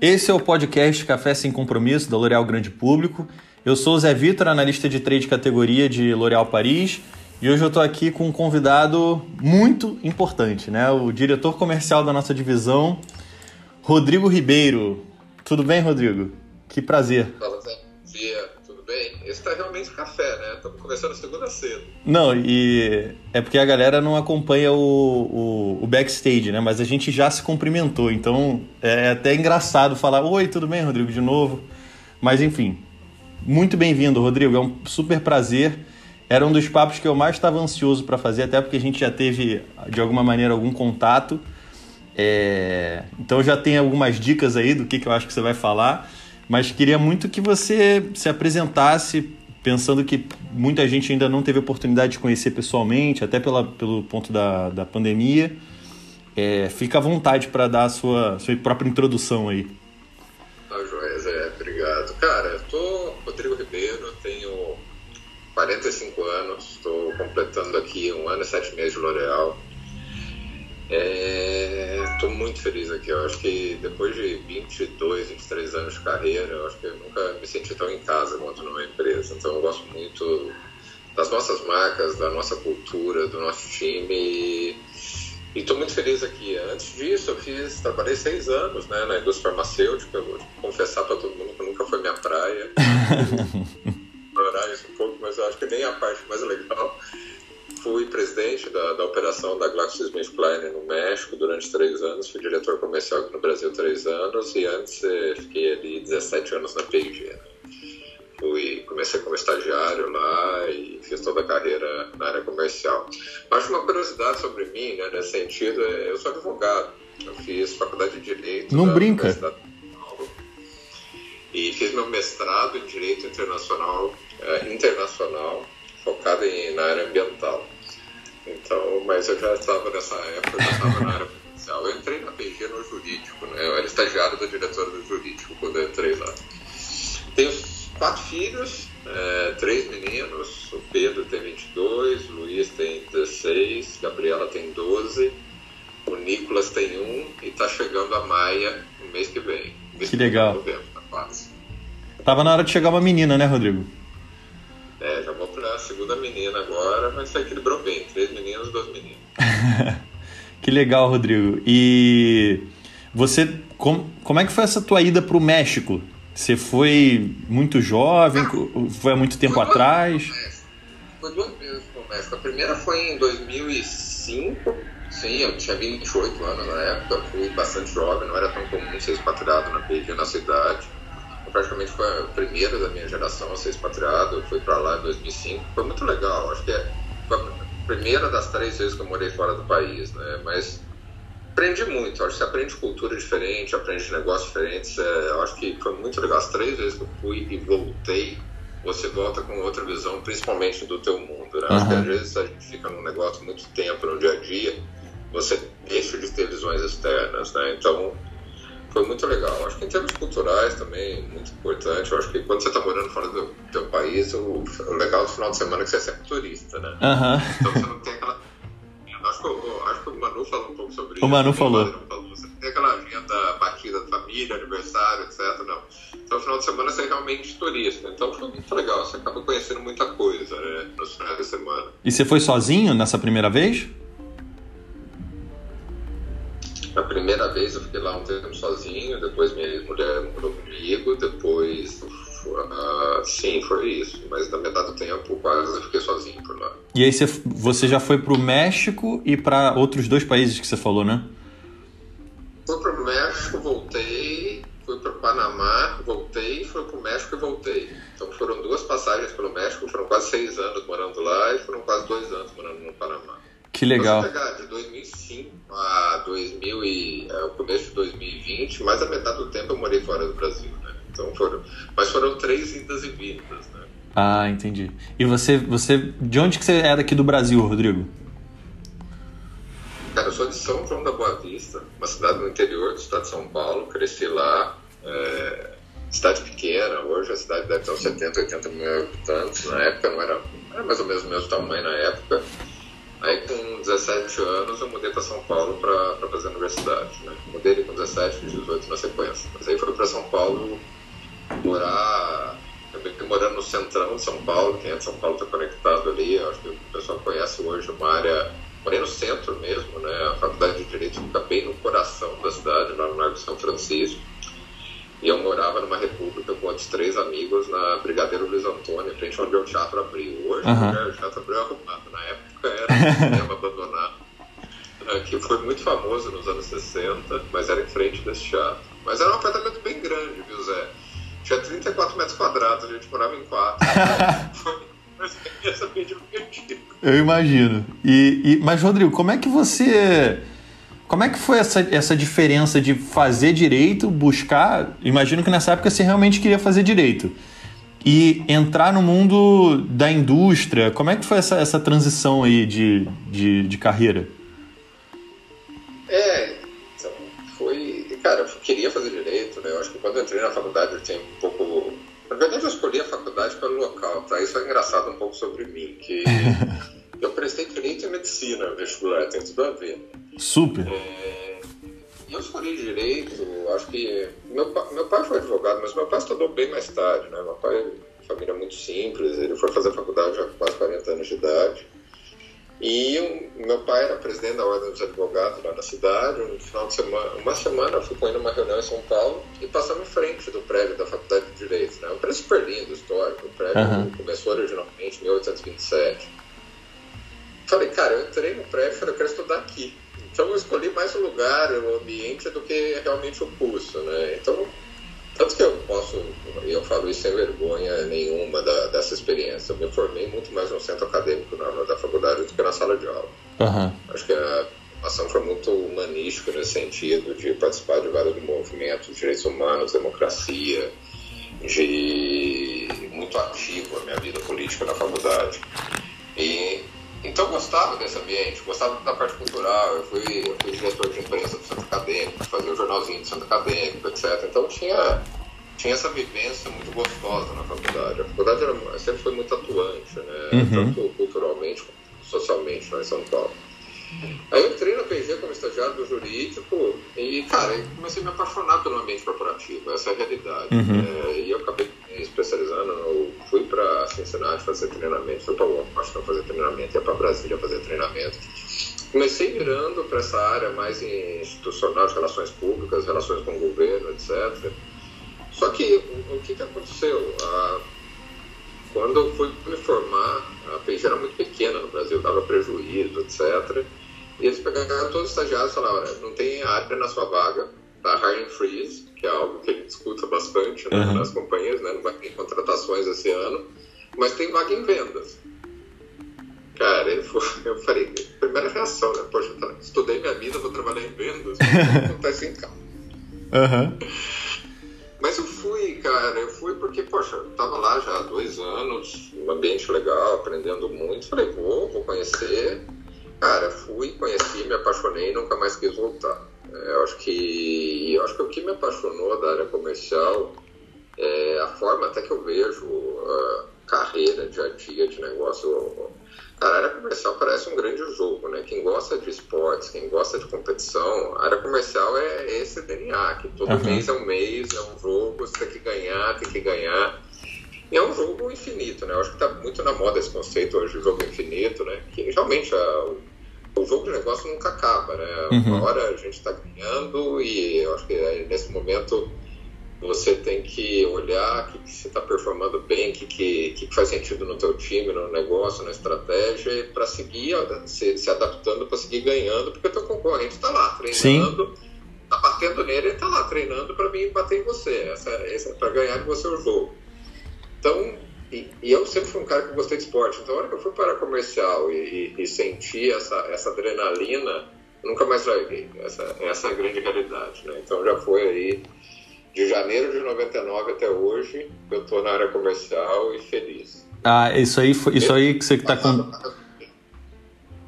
Esse é o podcast Café Sem Compromisso da L'Oréal Grande Público. Eu sou o Zé Vitor, analista de trade categoria de L'Oréal Paris, e hoje eu estou aqui com um convidado muito importante, né? O diretor comercial da nossa divisão, Rodrigo Ribeiro. Tudo bem, Rodrigo? Que prazer. Estamos começando segunda cedo. Não, e é porque a galera não acompanha o, o, o, backstage, né? Mas a gente já se cumprimentou, então é até engraçado falar: Oi, tudo bem, Rodrigo, de novo. Mas enfim, muito bem-vindo, Rodrigo. É um super prazer. Era um dos papos que eu mais estava ansioso para fazer, até porque a gente já teve, de alguma maneira, algum contato. É... Então já tem algumas dicas aí do que, que eu acho que você vai falar. Mas queria muito que você se apresentasse, pensando que muita gente ainda não teve oportunidade de conhecer pessoalmente, até pela, pelo ponto da, da pandemia. É, fica à vontade para dar a sua, sua própria introdução aí. Tá joia, Zé. Obrigado. Cara, eu tô Rodrigo Ribeiro, tenho 45 anos, estou completando aqui um ano e sete meses de L'Oréal. Estou é, muito feliz aqui. Eu acho que depois de 22, 23 anos de carreira, eu acho que eu nunca me senti tão em casa quanto numa empresa. Então eu gosto muito das nossas marcas, da nossa cultura, do nosso time. E estou muito feliz aqui. Antes disso, eu fiz, trabalhei seis anos né, na indústria farmacêutica. Eu vou confessar para todo mundo que nunca foi minha praia. Explorar isso um pouco, mas eu acho que nem a parte mais legal fui presidente da, da operação da GlaxoSmithKline no México durante três anos, fui diretor comercial aqui no Brasil três anos e antes fiquei ali 17 anos na P&G. Né? Fui, comecei como estagiário lá e fiz toda a carreira na área comercial. Acho uma curiosidade sobre mim, né, nesse sentido, é, eu sou advogado. Eu fiz faculdade de Direito. Não brinca. E fiz meu mestrado em Direito Internacional, eh, internacional focado em, na área ambiental. Então, mas eu já estava nessa época, já estava na área comercial. Eu entrei na PG no jurídico, né? Eu era estagiário da diretora do jurídico quando eu entrei lá. Tenho quatro filhos, é, três meninos. O Pedro tem 22, o Luiz tem 16, Gabriela tem 12, o Nicolas tem um e está chegando a Maia no mês que vem. Que legal. Novembro, tá quase. Tava na hora de chegar uma menina, né, Rodrigo? É, já vou segunda menina agora, mas você equilibrou bem. Três meninos, dois meninos. que legal, Rodrigo. E você, como, como é que foi essa tua ida pro México? Você foi muito jovem? Ah, foi há muito tempo foi atrás? Foi duas vezes pro México. A primeira foi em 2005. Sim, eu tinha 28 anos na época, fui bastante jovem, não era tão comum ser expatriado na PG na cidade praticamente foi a primeira da minha geração a ser expatriado. Eu fui para lá em 2005. Foi muito legal. Acho que é, foi a primeira das três vezes que eu morei fora do país, né? Mas aprendi muito. Acho que você aprende cultura diferente, aprende negócios diferentes. É, acho que foi muito legal. As três vezes que eu fui e voltei, você volta com outra visão, principalmente do teu mundo. Né? Uhum. Acho que às vezes a gente fica num negócio muito tempo no dia a dia, você deixa de ter visões externas, né? Então foi muito legal. Acho que em termos culturais também, muito importante. Eu acho que quando você está morando fora do teu país, o, o, legal do final de semana é que você é sempre turista, né? Uhum. Então você não tem aquela. Acho que, eu, acho que o Manu falou um pouco sobre o isso. O Manu falou. falou. Você não tem aquela agenda batida de família, aniversário, etc. Não. Então, no final de semana, você é realmente turista. Então, foi muito legal. Você acaba conhecendo muita coisa né, nos finais de semana. E você foi sozinho nessa primeira vez? A primeira vez eu fiquei lá um tempo sozinho, depois minha ex-mulher morou comigo, depois. Uh, sim, foi isso. Mas na metade do tempo, quase eu fiquei sozinho por lá. E aí você, você já foi pro México e para outros dois países que você falou, né? Fui pro México, voltei, fui pro Panamá, voltei, fui pro México e voltei. Então foram duas passagens pelo México, foram quase seis anos morando lá e foram quase dois anos morando no Panamá. Que legal. Se pegar de 2005 a 2000 e, é, o começo de 2020, mais a metade do tempo eu morei fora do Brasil, né? Então foram, mas foram três idas e vindas, né? Ah, entendi. E você, você, de onde que você é daqui do Brasil, Rodrigo? Cara, eu sou de São João da Boa Vista, uma cidade no interior do estado de São Paulo. Cresci lá, é, cidade pequena. Hoje a cidade deve ter uns 70, 80 mil habitantes. Na época não era, era mais ou menos o mesmo tamanho na época. Aí com 17 anos eu mudei para São Paulo para fazer a universidade. Né? Mudei com 17 e 18 na sequência. Mas aí fui para São Paulo morar. Eu morando no centrão de São Paulo, quem é de São Paulo está conectado ali, acho que o pessoal conhece hoje uma área. Morei no centro mesmo, né? A faculdade de Direito fica bem no coração da cidade, lá no Largo de São Francisco. E eu morava numa república com outros três amigos na Brigadeiro Luiz Antônio, frente onde o teatro abriu. Hoje uhum. o teatro abriu arrumado, na época era um cinema abandonado, que foi muito famoso nos anos 60, mas era em frente desse teatro. Mas era um apartamento bem grande, viu, Zé? Tinha 34 metros quadrados, a gente morava em quatro. foi. Eu imagino. E, e, mas, Rodrigo, como é que você como é que foi essa, essa diferença de fazer direito, buscar? Imagino que nessa época você realmente queria fazer direito. E entrar no mundo da indústria. Como é que foi essa, essa transição aí de, de, de carreira? É, então, foi. Cara, eu queria fazer direito, né? Eu acho que quando eu entrei na faculdade eu tinha um pouco. Na verdade, eu escolhi a faculdade pelo local, tá? Isso é engraçado um pouco sobre mim, que eu prestei direito e medicina vestibular, tem tudo a ver. Super. É, eu escolhi direito, acho que. Meu, meu pai foi advogado, mas meu pai estudou bem mais tarde, né? Meu pai, família muito simples, ele foi fazer faculdade já com quase 40 anos de idade. E um, meu pai era presidente da Ordem dos Advogados lá na cidade. Um final de semana, uma semana eu fui com ele numa reunião em São Paulo e passamos em frente do prédio da Faculdade de Direito. Né? Um prédio super lindo, histórico. O prédio uhum. começou originalmente em 1827. Falei, cara, eu entrei no prédio e falei, eu quero estudar aqui. Então eu escolhi mais o lugar, o ambiente, do que realmente o curso, né? Então, tanto que eu posso, eu falo isso sem vergonha nenhuma da, dessa experiência. Eu me formei muito mais no centro acadêmico na da faculdade do que na sala de aula. Uhum. Acho que a formação foi muito humanística nesse sentido, de participar de vários movimentos, direitos humanos, democracia, de muito ativo a minha vida política na faculdade. E então eu gostava desse ambiente, gostava da parte cultural. Eu fui, eu fui diretor de imprensa do centro acadêmico, fazia o um jornalzinho do centro acadêmico, etc. Então tinha, tinha essa vivência muito gostosa na faculdade. A faculdade era, sempre foi muito atuante, né? Uhum. tanto culturalmente como socialmente lá em São Paulo. Aí eu entrei na PG como estagiário do jurídico e, cara, eu comecei a me apaixonar pelo ambiente corporativo, essa é a realidade. Uhum. É, e eu acabei me especializando, eu fui para Cincinnati fazer treinamento, fui para Washington fazer treinamento, ia para Brasília fazer treinamento. Comecei virando para essa área mais institucional de relações públicas, relações com o governo, etc. Só que o, o que, que aconteceu? Ah, quando eu fui me formar, a PG era muito pequena dava prejuízo, etc. E eles pegaram todos os estagiários e falaram, não tem área na sua vaga, tá hiring freeze, que é algo que a gente escuta bastante né, uhum. nas companhias, né? Não vai ter contratações esse ano, mas tem vaga em vendas. Cara, eu, falei, primeira reação, né? Poxa, tá, estudei minha vida, vou trabalhar em vendas, acontece em casa. Uhum. Mas eu fui, cara, eu fui porque, poxa, eu tava lá já há dois anos, um ambiente legal, aprendendo muito. Falei, vou, vou conhecer. Cara, fui, conheci, me apaixonei e nunca mais quis voltar. É, eu acho que eu acho que o que me apaixonou da área comercial é a forma até que eu vejo a carreira, dia a dia de negócio. A área comercial parece um grande jogo, né? Quem gosta de esportes, quem gosta de competição, a área comercial é esse DNA, que todo uhum. mês é um mês, é um jogo, você tem que ganhar, tem que ganhar. E é um jogo infinito, né? Eu acho que está muito na moda esse conceito hoje de jogo infinito, né? Que realmente a, o jogo de negócio nunca acaba, né? Uhum. Uma hora a gente está ganhando e eu acho que é, nesse momento você tem que olhar o que, que você está performando bem, o que, que, que, faz sentido no teu time, no negócio, na estratégia, para seguir se, se adaptando, para seguir ganhando, porque o teu concorrente está lá treinando, está batendo nele e está lá treinando para vir bater em você, essa, essa, para ganhar de você o jogo. Então, e, e, eu sempre fui um cara que gostei de esporte, então a hora que eu fui para comercial e, e, e senti essa, essa adrenalina, nunca mais larguei. Essa, essa é a grande realidade, né? Então já foi aí de janeiro de 99 até hoje, eu estou na área comercial e feliz. Ah, isso aí, isso aí que você está com...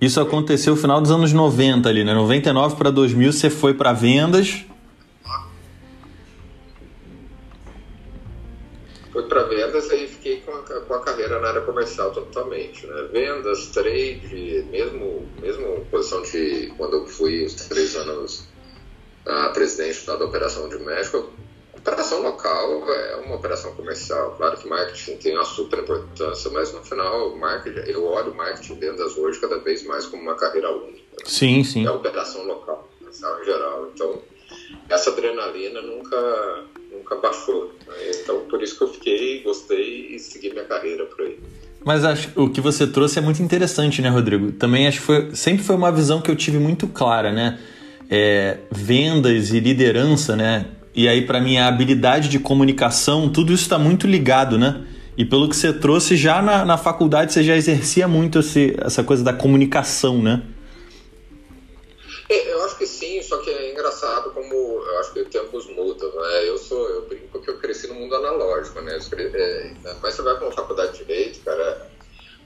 Isso aconteceu no final dos anos 90 ali, né? 99 para 2000 você foi para vendas. Fui para vendas e fiquei com com a carreira na área comercial totalmente, né? Vendas, trade, mesmo, mesmo posição de quando eu fui os três anos a presidente da operação de México, operação local é uma operação comercial. Claro que marketing tem uma super importância, mas no final, marketing, eu olho marketing e vendas hoje cada vez mais como uma carreira única. Né? Sim, sim. É a operação local, comercial em geral. Então, essa adrenalina nunca, nunca baixou. Né? Então, por isso que eu fiquei, gostei e segui minha carreira por aí. Mas acho o que você trouxe é muito interessante, né, Rodrigo? Também acho que foi, sempre foi uma visão que eu tive muito clara, né? É, vendas e liderança, né? E aí, para mim, a habilidade de comunicação, tudo isso está muito ligado, né? E pelo que você trouxe, já na, na faculdade você já exercia muito esse, essa coisa da comunicação, né? É, eu acho que sim, só que é engraçado como eu acho que os tempos mudam, né? Eu sou, eu brinco que eu cresci no mundo analógico, né? É, mas você vai para uma faculdade de direito, cara,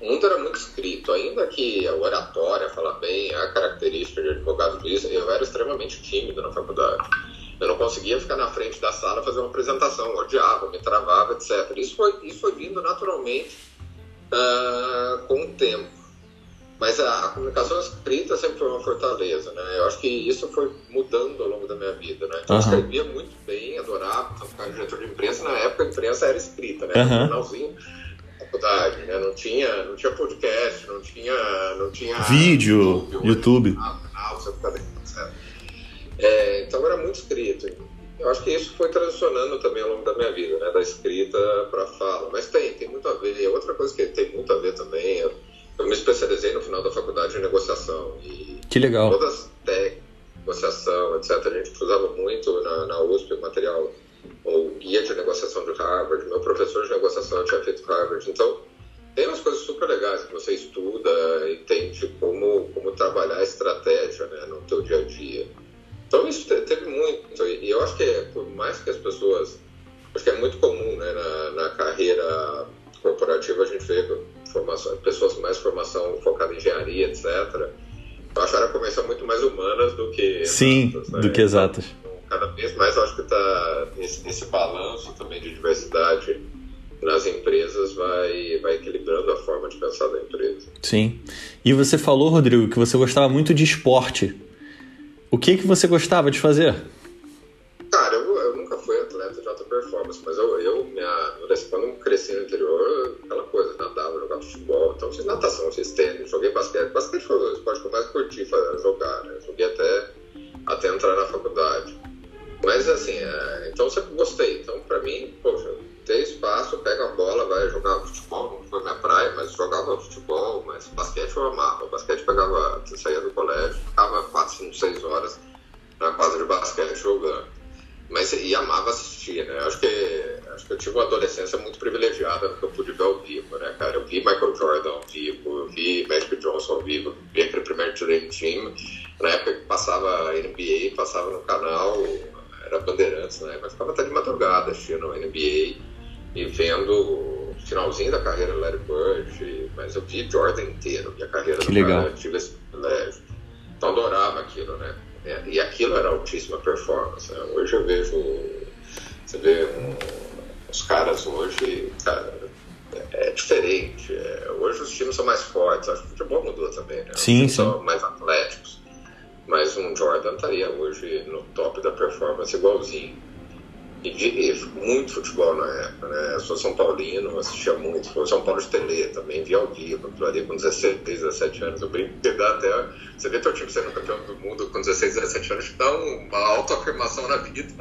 o mundo era muito escrito, ainda que a oratória, falar bem, a característica de advogado disso, eu era extremamente tímido na faculdade. Eu não conseguia ficar na frente da sala fazer uma apresentação, odiava, me travava, etc. Isso foi, isso foi vindo naturalmente uh, com o tempo. Mas a, a, comunicação escrita sempre foi uma fortaleza, né? Eu acho que isso foi mudando ao longo da minha vida, né? Então, uhum. Eu escrevia muito bem, adorava, então, ficar diretor de imprensa. Na época, a imprensa era escrita, né? Uhum. Um jornalzinho faculdade, né? Não tinha, não tinha podcast, não tinha, não tinha vídeo, YouTube. YouTube. Canal, canal, é, então era muito escrito. Eu acho que isso foi transicionando também ao longo da minha vida, né? Da escrita para a fala. Mas tem, tem muito a ver. E outra coisa que tem muito a ver também, eu, eu me especializei no final da faculdade em negociação. E que legal. Todas as técnicas, negociação, etc. A gente usava muito na, na USP o material, o guia de negociação de Harvard. Meu professor de negociação tinha feito Harvard. Então, tem umas coisas super legais que você estuda, entende como, como trabalhar a estratégia né, no teu dia a dia. Então isso teve muito, e eu acho que é, por mais que as pessoas, acho que é muito comum né, na, na carreira corporativa a gente vê formação, pessoas mais formação focada em engenharia, etc. Eu acho a comercial muito mais humanas do que Sim, exatas, né? do que exatas. Então, cada vez mais eu acho que está esse, esse balanço também de diversidade nas empresas vai, vai equilibrando a forma de pensar da empresa. Sim. E você falou, Rodrigo, que você gostava muito de esporte. O que, que você gostava de fazer? Cara, eu, eu nunca fui atleta de alta performance, mas eu, eu minha, quando cresci no interior, aquela coisa, nadava, jogava futebol, então fiz natação, fiz tênis, joguei basquete. Basquete foi o esporte que eu mais curti jogar, né? Joguei até, até entrar na faculdade. Mas assim, é, então sempre gostei. Então, pra mim, poxa, ter espaço, pega a bola, vai jogar futebol, não foi minha praia, mas jogava futebol, mas basquete eu amava. Finalzinho da carreira do Larry Bird, mas eu vi Jordan inteiro, minha carreira que legal. Cara, tive esse privilégio. Então adorava aquilo, né? É, e aquilo era altíssima performance. Né? Hoje eu vejo, você vê um, os caras hoje, cara, é, é diferente. É, hoje os times são mais fortes, acho que o futebol mudou também, né? Sim, sim. Sou São Paulino, assistia muito, foi São Paulo de Tele, também via ao vivo, aquilo ali com 16, 17 anos, eu brinco que dá até. Você vê teu time sendo campeão do mundo com 16, 17 anos, dá uma autoafirmação na vida.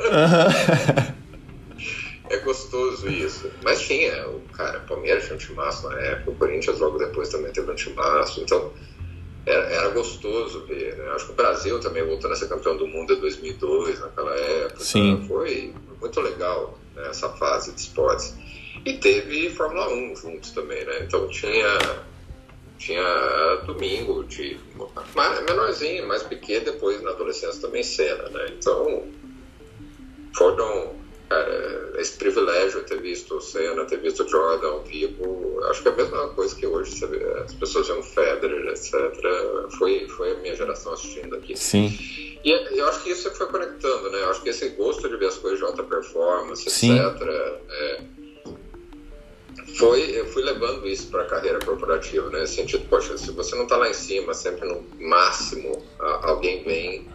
é gostoso isso. Mas tinha, o cara, Palmeiras tinha um timaço na época, o Corinthians logo depois também teve um timaço, então era, era gostoso ver, né? Acho que o Brasil também voltando a ser campeão do mundo em 2002, naquela época. Sim. Foi muito legal né, essa fase de esportes. E teve Fórmula 1 juntos também, né? Então tinha, tinha domingo de menorzinho, mais pequeno, depois na adolescência também cena, né? Então foram cara, esse privilégio ter visto o Senna, ter visto o Jordan ao vivo, acho que é a mesma coisa que hoje vê, as pessoas veem o Federer, etc. Foi, foi a minha geração assistindo aqui. Sim. E eu acho que isso foi conectando, né? Eu acho que esse gosto de ver as coisas de alta performance, Sim. etc., é, foi, eu fui levando isso para a carreira corporativa, né? Sentido, poxa, se você não está lá em cima, sempre no máximo, alguém vem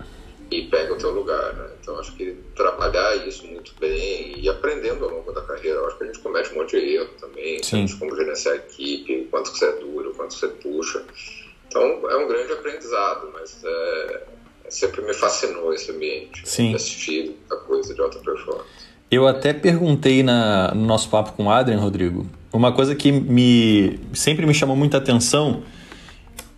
e pega o teu lugar, né? Então acho que trabalhar isso muito bem e aprendendo ao longo da carreira, acho que a gente comete um monte de erro também, Sim. como gerenciar a equipe, quanto que você é duro, quanto você puxa. Então é um grande aprendizado, mas é, sempre me fascinou esse ambiente Sim. de assistir a coisa de alta performance. Eu até perguntei na, no nosso papo com o Adrian, Rodrigo, uma coisa que me sempre me chamou muita atenção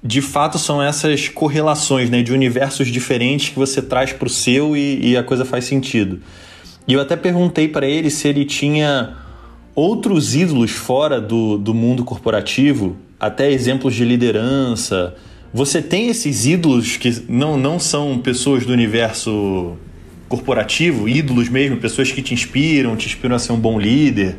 de fato são essas correlações né, de universos diferentes que você traz para o seu e, e, a coisa faz sentido. E eu até perguntei para ele se ele tinha outros ídolos fora do, do mundo corporativo, até exemplos de liderança. Você tem esses ídolos que não, não são pessoas do universo corporativo, ídolos mesmo, pessoas que te inspiram, te inspiram a ser um bom líder?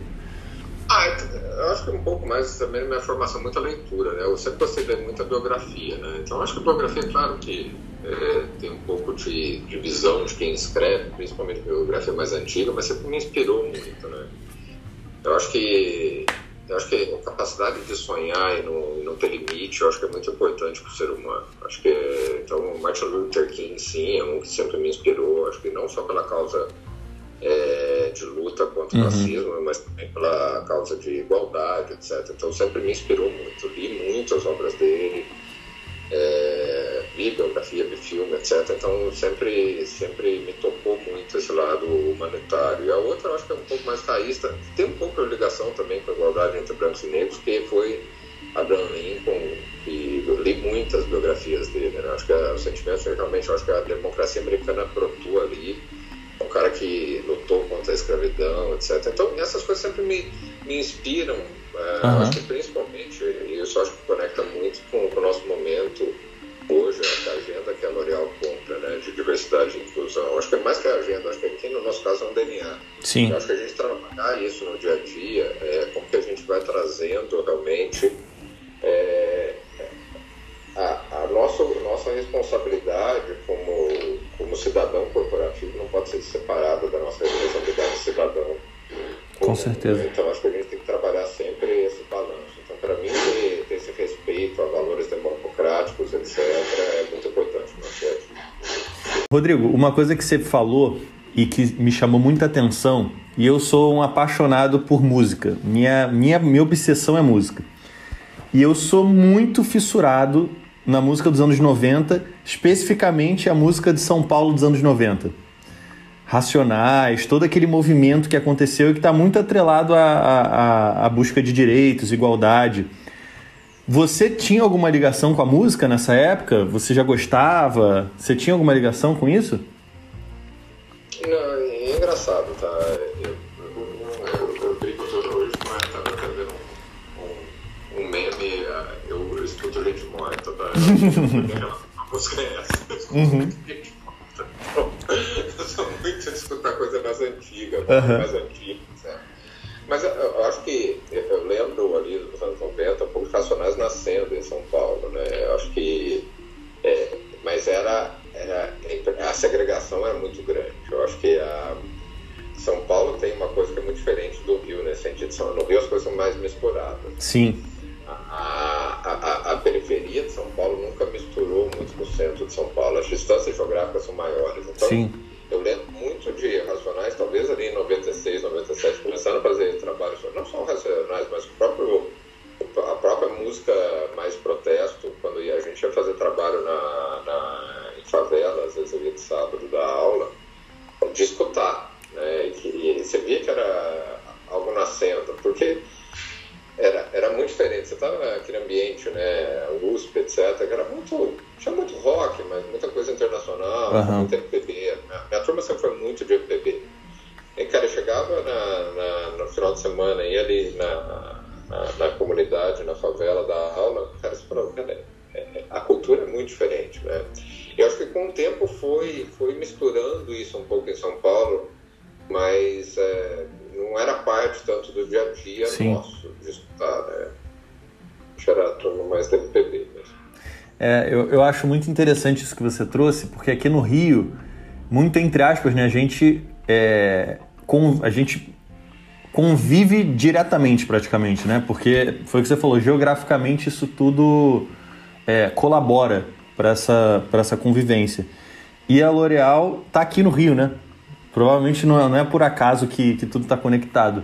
Ah, eu acho que um pouco mais também minha formação, muita leitura, né? Eu sempre gostei de muita biografia, né? Então acho que a biografia, claro que é, tem um pouco de, de, visão de quem escreve, principalmente biografia mais antiga, mas sempre me inspirou muito, né? Eu acho que eu acho que a capacidade de sonhar e não, não ter limite, eu acho que é muito importante para o ser humano. Acho que então Martin Luther King sim é um que sempre me inspirou. Acho que não só pela causa é, de luta contra o uhum. racismo, mas também pela causa de igualdade, etc. Então sempre me inspirou muito. Li muitas obras dele, é, vi biografia, vi filme, etc. Então sempre, sempre me tocou muito esse lado humanitário. E a outra eu acho que é um pouco mais raísta, tem um pouco de ligação também com a igualdade entre brancos e negros, que foi Abraham Lincoln, e eu li muitas biografias dele. Né? Acho que o sentimento realmente, acho que a democracia americana brotou ali um cara que lutou contra a escravidão, etc. Então, essas coisas sempre me, me inspiram, uh, uhum. acho que principalmente, e isso acho que conecta muito com, com o nosso momento hoje, a agenda que a L'Oréal compra, né, de diversidade e inclusão. Acho que é mais que a agenda, acho que aqui no nosso caso é um DNA. Sim. Eu acho que a gente trabalhar isso no dia a dia, é, como que a gente vai trazendo realmente é, a, a nossa, nossa responsabilidade como, como cidadão corporativo pode ser separada da nossa responsabilidade de cidadão. Com, certeza. Então, acho que a gente tem que trabalhar sempre esse balanço. Então, para mim, ter, ter, esse respeito a valores democráticos, etc., é muito importante no Rodrigo, uma coisa que você falou e que me chamou muita atenção, e eu sou um apaixonado por música. Minha, minha, minha obsessão é música. E eu sou muito fissurado na música dos anos 90, especificamente a música de São Paulo dos anos 90. Racionais, todo aquele movimento que aconteceu e que está muito atrelado à, à, à busca de direitos, igualdade. Você tinha alguma ligação com a música nessa época? Você já gostava? Você tinha alguma ligação com isso? Não, é engraçado, tá? Eu, eu, eu, eu brinco hoje, mas estava até vendo um, um, um meme, eu, eu escuto gente morta, tá? a música é essa. Uhum. Sou muito de escutar coisa mais antiga, uhum. mais antiga, certo? Mas eu, eu, acho que eu lembro ali dos anos 90, um pouco Racionais nascendo em São Paulo, né? Eu acho que. É, mas era, era. A segregação era muito grande. Eu acho que a. São Paulo tem uma coisa que é muito diferente do Rio nesse sentido. No Rio as coisas são mais misturadas. Sim a, a, a, periferia de São Paulo nunca misturou muito com o centro de São Paulo. As distâncias geográficas são maiores. Então, Sim. Eu lembro muito de Racionais, talvez ali em 96, 97, começaram a fazer trabalhos, não só Racionais, mas o próprio, a própria música mais protesto, quando a gente ia fazer trabalho na, na, em favela, às vezes eu ia de sábado dar aula, de escutar. Né? E, e você via que era algo nascendo, diferente. Você estava naquele ambiente, né, USP, etc., que era muito. tinha muito rock, mas muita coisa internacional, uhum. muita MPB. Minha, minha turma sempre foi muito de MPB. E, cara, eu chegava na, na, no final de semana, ia ali na, na, na comunidade, na favela, da aula, cara, você falava, cara, é, é, a cultura é muito diferente, né? Eu acho que com o tempo foi, foi misturando isso um pouco em São Paulo, mas é, não era parte tanto do dia a dia Sim. nosso de estudar, né? Era turma mais da MPB. É, eu, eu acho muito interessante isso que você trouxe, porque aqui no Rio, muito entre aspas, né, a gente, é, com, a gente convive diretamente praticamente, né? Porque foi o que você falou, geograficamente isso tudo é, colabora para essa, essa convivência. E a L'Oréal tá aqui no Rio, né? Provavelmente não é, não é por acaso que, que tudo está conectado.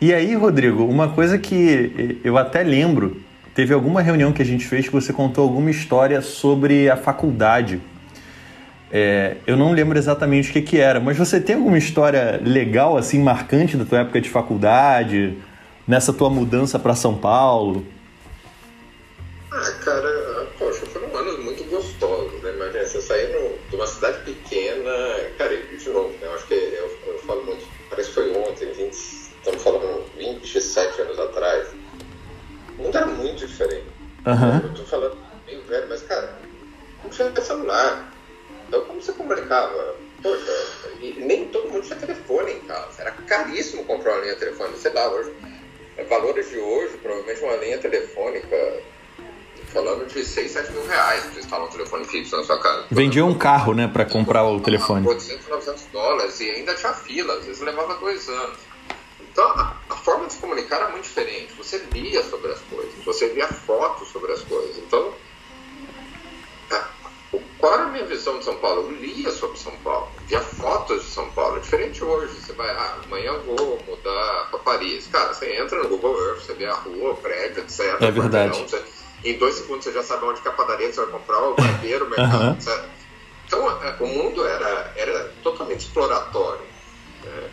E aí, Rodrigo, uma coisa que eu até lembro, teve alguma reunião que a gente fez que você contou alguma história sobre a faculdade. É, eu não lembro exatamente o que, que era, mas você tem alguma história legal, assim, marcante da tua época de faculdade, nessa tua mudança para São Paulo? Ah, cara, Uhum. Eu tô falando meio velho, mas, cara, não tinha celular. Então, como você comunicava? Poxa, nem todo mundo tinha telefone em casa. Era caríssimo comprar uma linha telefônica. Sei lá, hoje, valores de hoje, provavelmente uma linha telefônica falando de 6, 7 mil reais para instalar um telefone fixo na sua casa. Vendia um carro, né, para comprar o telefone. 800, 900 dólares e ainda tinha fila, às vezes levava dois anos. Então, forma de se comunicar era muito diferente. Você lia sobre as coisas, você via fotos sobre as coisas. Então, a, qual era a minha visão de São Paulo? Eu lia sobre São Paulo, via fotos de São Paulo. É diferente hoje. Você vai, ah, amanhã eu vou mudar para Paris. Cara, você entra no Google Earth, você vê a rua, o prédio, etc. É verdade. Você, em dois segundos você já sabe onde que é a padaria que você vai comprar, o barbeiro, o mercado, uhum. etc. Então, é, o mundo era, era totalmente exploratório. Né?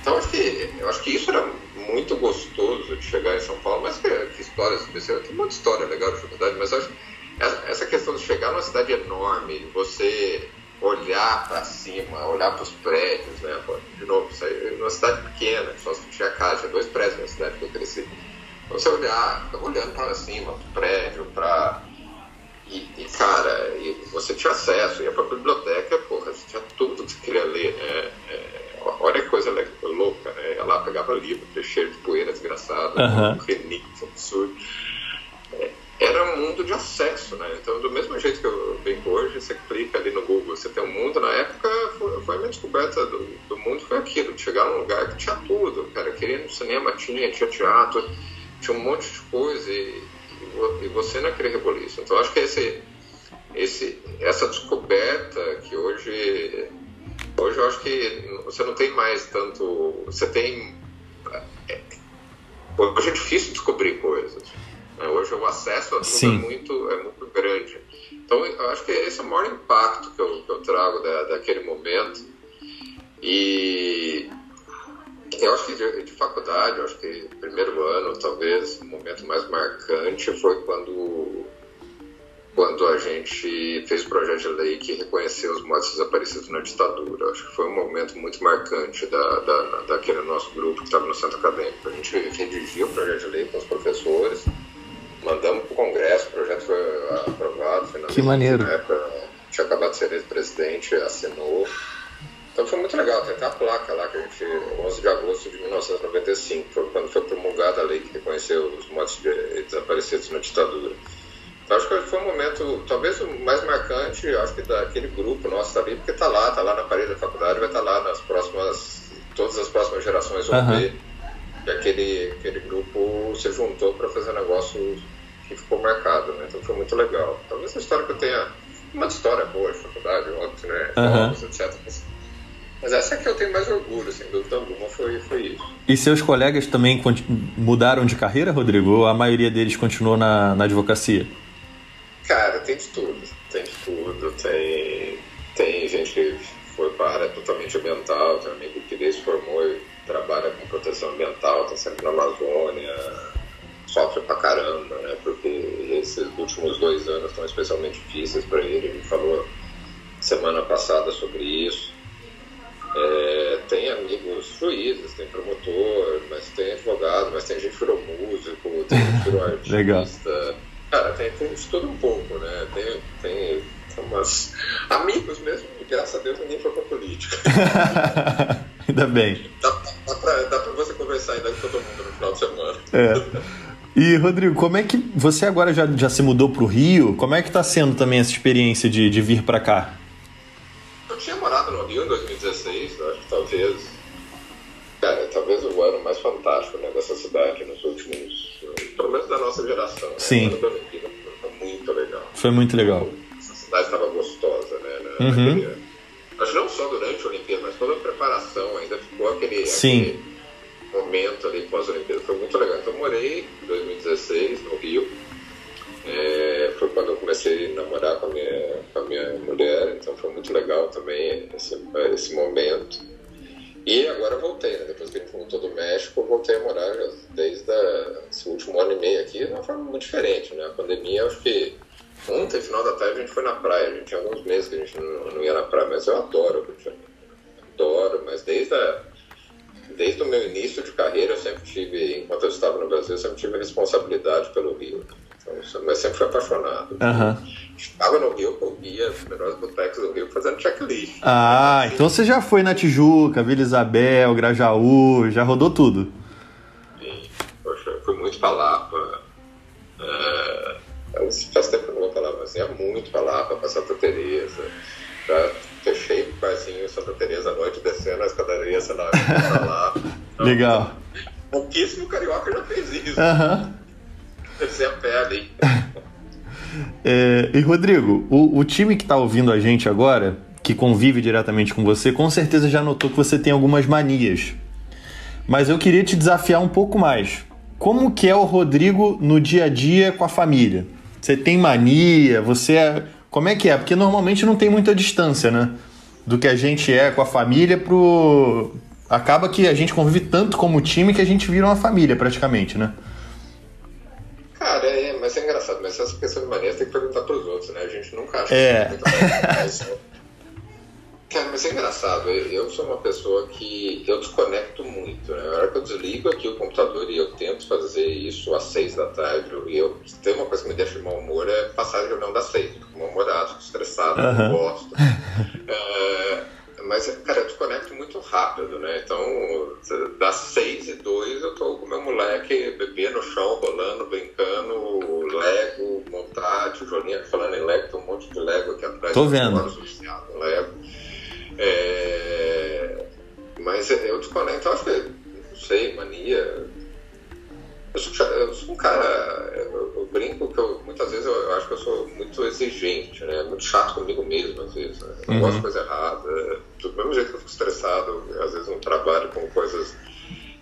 Então, acho que, eu acho que isso era muito gostoso de chegar em São Paulo, mas que, que histórias especiais. Tem muita história legal de faculdade, mas acho essa questão de chegar numa cidade enorme, você olhar para cima, olhar para os prédios, né? De novo, numa cidade pequena, só se tinha casa, tinha dois prédios na cidade que eu cresci. Você olhar, olhando para cima, para o prédio, para. E, e, cara, e você tinha acesso, ia para a biblioteca, porra, você tinha tudo que você queria ler, né? É, olha que coisa louca, pegava livro, cheio de poeira desgraçada, uhum. um renito absurdo. É, era um mundo de acesso, né? Então, do mesmo jeito que eu brinco hoje, você clica ali no Google, você tem um mundo. Na época, foi, foi a minha descoberta do, do mundo, foi aquilo, chegar num lugar que tinha tudo, cara. Queria ir no cinema, tinha, tinha teatro tinha um monte de coisa e, e você naquele reboliço. Então acho que esse, esse, essa descoberta que hoje, hoje eu acho que você não tem mais tanto, você tem, é, hoje é difícil descobrir coisas. Né? Hoje o acesso a tudo é muito, é muito grande. Então eu acho que esse é o maior impacto que eu, que eu trago da, daquele momento. E, eu acho que de, de, faculdade, eu acho que primeiro ano, talvez, o momento mais marcante foi quando, quando a gente fez o projeto de lei que reconheceu os mortos desaparecidos na ditadura. Acho que foi um momento muito marcante da, da, daquele nosso grupo que estava no centro acadêmico. A gente redigiu o projeto de lei com os professores, mandamos para o Congresso, o projeto foi aprovado. Que maneiro. Na época, tinha acabado de ser ex-presidente, assinou. Então foi muito legal, tem até a placa lá que a gente, 11 de agosto de 1995, foi quando foi promulgada a lei que reconheceu os mortos de desaparecidos na ditadura. Então acho que foi um momento, talvez o mais marcante, acho que daquele grupo nosso ali, porque tá lá, tá lá na parede da faculdade, vai estar tá lá nas próximas, todas as próximas gerações vão uhum. ver que aquele, aquele grupo se juntou para fazer um negócio que ficou marcado, né? Então foi muito legal. Talvez a história que eu tenha, uma história boa de faculdade, óbvio, né? Uhum. etc. Mas, mas essa é que eu tenho mais orgulho, sem dúvida alguma, foi, foi isso. E seus colegas também mudaram de carreira, Rodrigo? Ou a maioria deles continuou na, na advocacia? Tem de tudo. Tem de tudo. Tem, tem gente que foi para a área totalmente ambiental, tem um amigo que se formou e trabalha com proteção ambiental, está sempre na Amazônia, sofre pra caramba, né? Porque esses últimos dois anos estão especialmente difíceis para ele. Ele falou semana passada sobre isso. É, tem amigos juízes, tem promotor, mas tem advogado, mas tem gente que virou músico, tem gente que virou artista. Legal. Cara, tem, tem de tudo um pouco, né? Tem, tem, tem umas... amigos mesmo, graças a Deus ninguém foi pra política. ainda bem. Dá, dá, pra, dá pra você conversar ainda com todo mundo no final de semana. É. E, Rodrigo, como é que você agora já, já se mudou para o Rio? Como é que está sendo também essa experiência de, de vir para cá? Eu tinha morado no Rio em 2016, acho que talvez Cara, talvez o ano mais fantástico né, dessa cidade nos últimos. Pelo menos da nossa geração. Né? Sim. Foi muito legal. Foi muito legal. Essa cidade estava gostosa, né? Uhum. Naquele, acho que não só durante a Olimpíada, mas toda a preparação ainda ficou aquele, Sim. aquele momento ali pós-Olimpíada. Foi muito legal. Então, eu morei em 2016 no Rio. É, foi quando eu comecei a namorar com a minha, com a minha mulher, então foi muito legal também esse, esse momento. E agora voltei, né? Depois que a gente voltou do México, eu voltei a morar desde a, esse último ano e meio aqui, de uma forma muito diferente, né? A pandemia, acho que ontem, final da tarde, a gente foi na praia. A gente tinha alguns meses que a gente não, não ia na praia, mas eu adoro o Rio de Janeiro. Adoro, mas desde a, desde o meu início de carreira, eu sempre tive, enquanto eu estava no Brasil, eu sempre tive responsabilidade pelo Rio. Então, mas sempre fui apaixonado. Uhum. Estava no Rio, eu via os melhores botecos do Rio fazendo checklist. Ah, então você já foi na Tijuca, Vila Isabel, Grajaú, já rodou tudo. Sim, poxa, eu fui muito pra Lapa. É, faz tempo que eu não vou pra Lapa, mas ia muito pra Lapa, pra Santa Teresa. Já fechei o barzinho Santa Teresa à noite, descendo a escadaria, sei lá, pra Lapa. Então, Legal. Pouquíssimo carioca já fez isso. Aham. Descer a pé ali. É, e Rodrigo, o, o time que está ouvindo a gente agora, que convive diretamente com você, com certeza já notou que você tem algumas manias. Mas eu queria te desafiar um pouco mais. Como que é o Rodrigo no dia a dia com a família? Você tem mania? Você é... Como é que é? Porque normalmente não tem muita distância, né? Do que a gente é com a família pro... Acaba que a gente convive tanto como time que a gente vira uma família praticamente, né? Cara, é, mas é engraçado, mas essa questão de mania tem que perguntar pros outros, né? A gente nunca acha É. que fazer isso. Cara, mas é engraçado, eu sou uma pessoa que eu desconecto muito, né? Na hora que eu desligo aqui o computador e eu tento fazer isso às seis da tarde, e eu tem uma coisa que me deixa de mau humor é passar a reunião das seis, fico mal-humorado, estressado, Aham. não gosto. É, mas, cara, eu desconecto muito rápido, né? Então, das seis e dois eu tô com meu moleque bebê no chão, rolando, brincando, Lego, montar, tijolinha, falando em Lego, tem um monte de Lego aqui atrás. Tô vendo. Viciado Lego. É, mas eu desconecto, eu acho que, não sei, mania. Eu sou, eu sou um cara, eu, eu brinco que eu, muitas vezes eu, acho que eu sou muito exigente, né? Muito chato comigo mesmo, às vezes. Né? Eu Uhum. gosto de coisa errada. Do mesmo jeito que eu fico estressado, às vezes no trabalho com coisas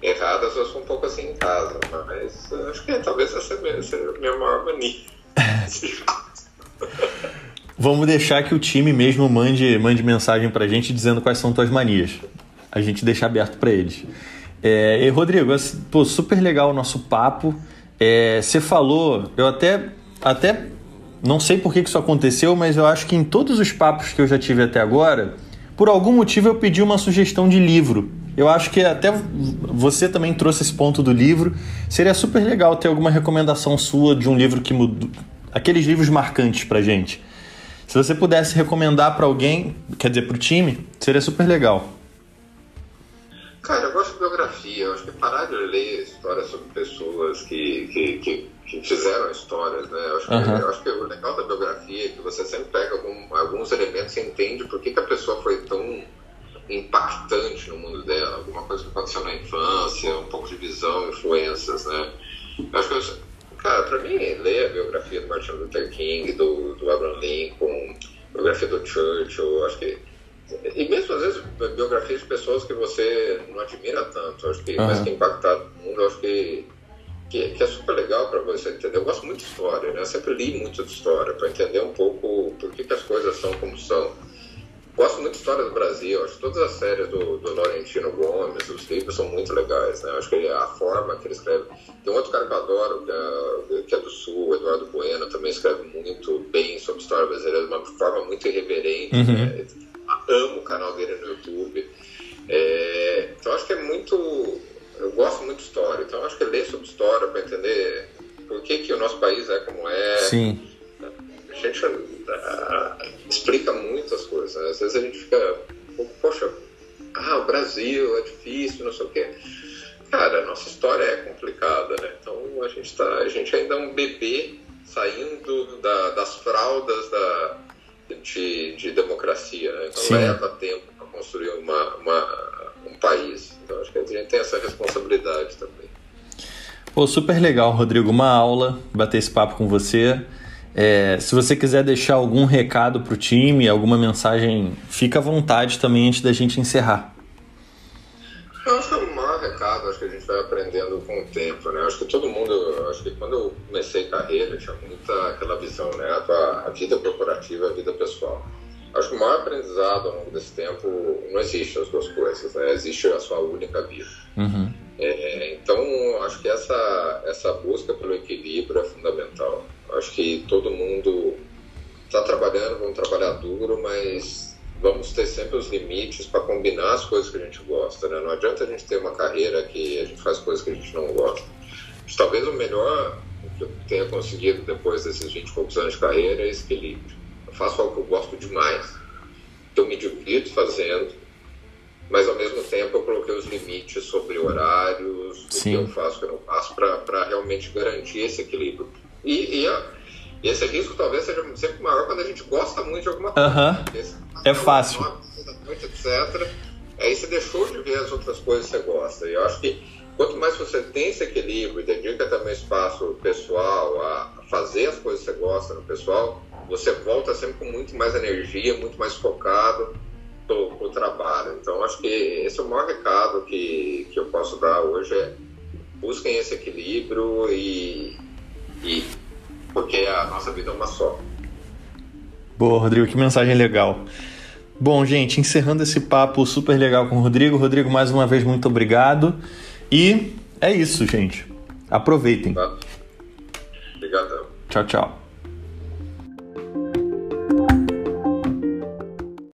erradas, eu sou um pouco assim em casa. Mas acho que talvez essa seja a minha maior mania. Vamos deixar que o time mesmo mande, mande mensagem pra gente dizendo quais são tuas manias. A gente deixa aberto pra eles. É, e Rodrigo, assim, pô, super legal o nosso papo. É, você falou, eu até, até não sei por que isso aconteceu, mas eu acho que em todos os papos que eu já tive até agora, por algum motivo eu pedi uma sugestão de livro. Eu acho que até você também trouxe esse ponto do livro. Seria super legal ter alguma recomendação sua de um livro que mudou. Aqueles livros marcantes pra gente. Se você pudesse recomendar pra alguém, quer dizer, pro time, seria super legal. Cara, eu gosto de biografia. Eu acho que parar de ler histórias sobre pessoas que, que, que, que fizeram histórias, né? Eu acho, que, Aham. eu acho que o legal da biografia é que você sempre pega algum- alguns elementos e entende por que, que a pessoa foi tão impactante no mundo dela. Alguma coisa que aconteceu na infância, um pouco de visão, influências, né? Eu acho que, eu, cara, pra mim, ler a biografia do Martin Luther King, do, do Abraham Lincoln, biografia do Churchill, acho que e mesmo às biografias de pessoas que você não admira tanto, acho que, mas Aham. que impactaram o mundo, acho que, que, que é super legal para você entender. Eu gosto muito de história, né? Eu sempre li muito de história para entender um pouco por que, que as coisas são como são. Gosto muito de história do Brasil, acho que todas as séries do, do Laurentino Gomes, os livros são muito legais, né? Acho que a forma que ele escreve. Tem um outro cara que eu adoro, que é, que é do Sul, Eduardo Bueno, também escreve muito bem sobre história brasileira, de uma forma muito irreverente. Uhum. né? Amo o canal dele no YouTube. É, então acho que é muito. Eu gosto muito de história, então acho que ler sobre história para entender por que, que o nosso país é como é. Sim. A gente ah, explica muitas coisas. né? Às vezes a gente fica, poxa, ah, o Brasil é difícil, não sei o quê. Cara, a nossa história é complicada, né? Então a gente, tá, a gente ainda é um bebê saindo da- das fraldas da, de, de democracia, né? Então Sim. leva tempo para construir uma, uma- um país. Então acho que a gente tem essa responsabilidade também. Pô, super legal, Rodrigo. Uma aula bater esse papo com você. É, se você quiser deixar algum recado para o time, alguma mensagem, fica à vontade também antes da gente encerrar. Eu acho que o maior recado, acho que a gente vai aprendendo com o tempo, né? Acho que todo mundo, acho que quando eu comecei carreira, tinha muita aquela visão, né? A, tua, a vida corporativa, a vida pessoal. Acho que o maior aprendizado ao longo desse tempo não existe as duas coisas, né? Existe a sua única vida. Uhum. É, então, acho que essa, essa busca pelo equilíbrio é fundamental. Acho que todo mundo está trabalhando, vamos trabalhar duro, mas vamos ter sempre os limites para combinar as coisas que a gente gosta. Né? Não adianta a gente ter uma carreira que a gente faz coisas que a gente não gosta. Talvez o melhor que eu tenha conseguido depois desses 20 e poucos anos de carreira é esse equilíbrio. Eu faço algo que eu gosto demais, que eu me divirto fazendo, mas ao mesmo tempo eu coloquei os limites sobre horários, Sim. o que eu faço, o que eu não faço, para realmente garantir esse equilíbrio. E, e, a, e, esse risco talvez seja sempre maior quando a gente gosta muito de alguma coisa. Uhum. É fácil. Muito, etc. Aí você deixou de ver as outras coisas que você gosta. E eu acho que quanto mais você tem esse equilíbrio e dedica também espaço pessoal a fazer as coisas que você gosta no pessoal, você volta sempre com muito mais energia, muito mais focado para o trabalho. Então, acho que esse é o maior recado que, que eu posso dar hoje é busquem esse equilíbrio e, e porque a nossa vida é uma só. Boa, Rodrigo, que mensagem legal. Bom, gente, encerrando esse papo super legal com o Rodrigo. Rodrigo, mais uma vez, muito obrigado. E é isso, gente. Aproveitem. Obrigadão. Tchau, tchau.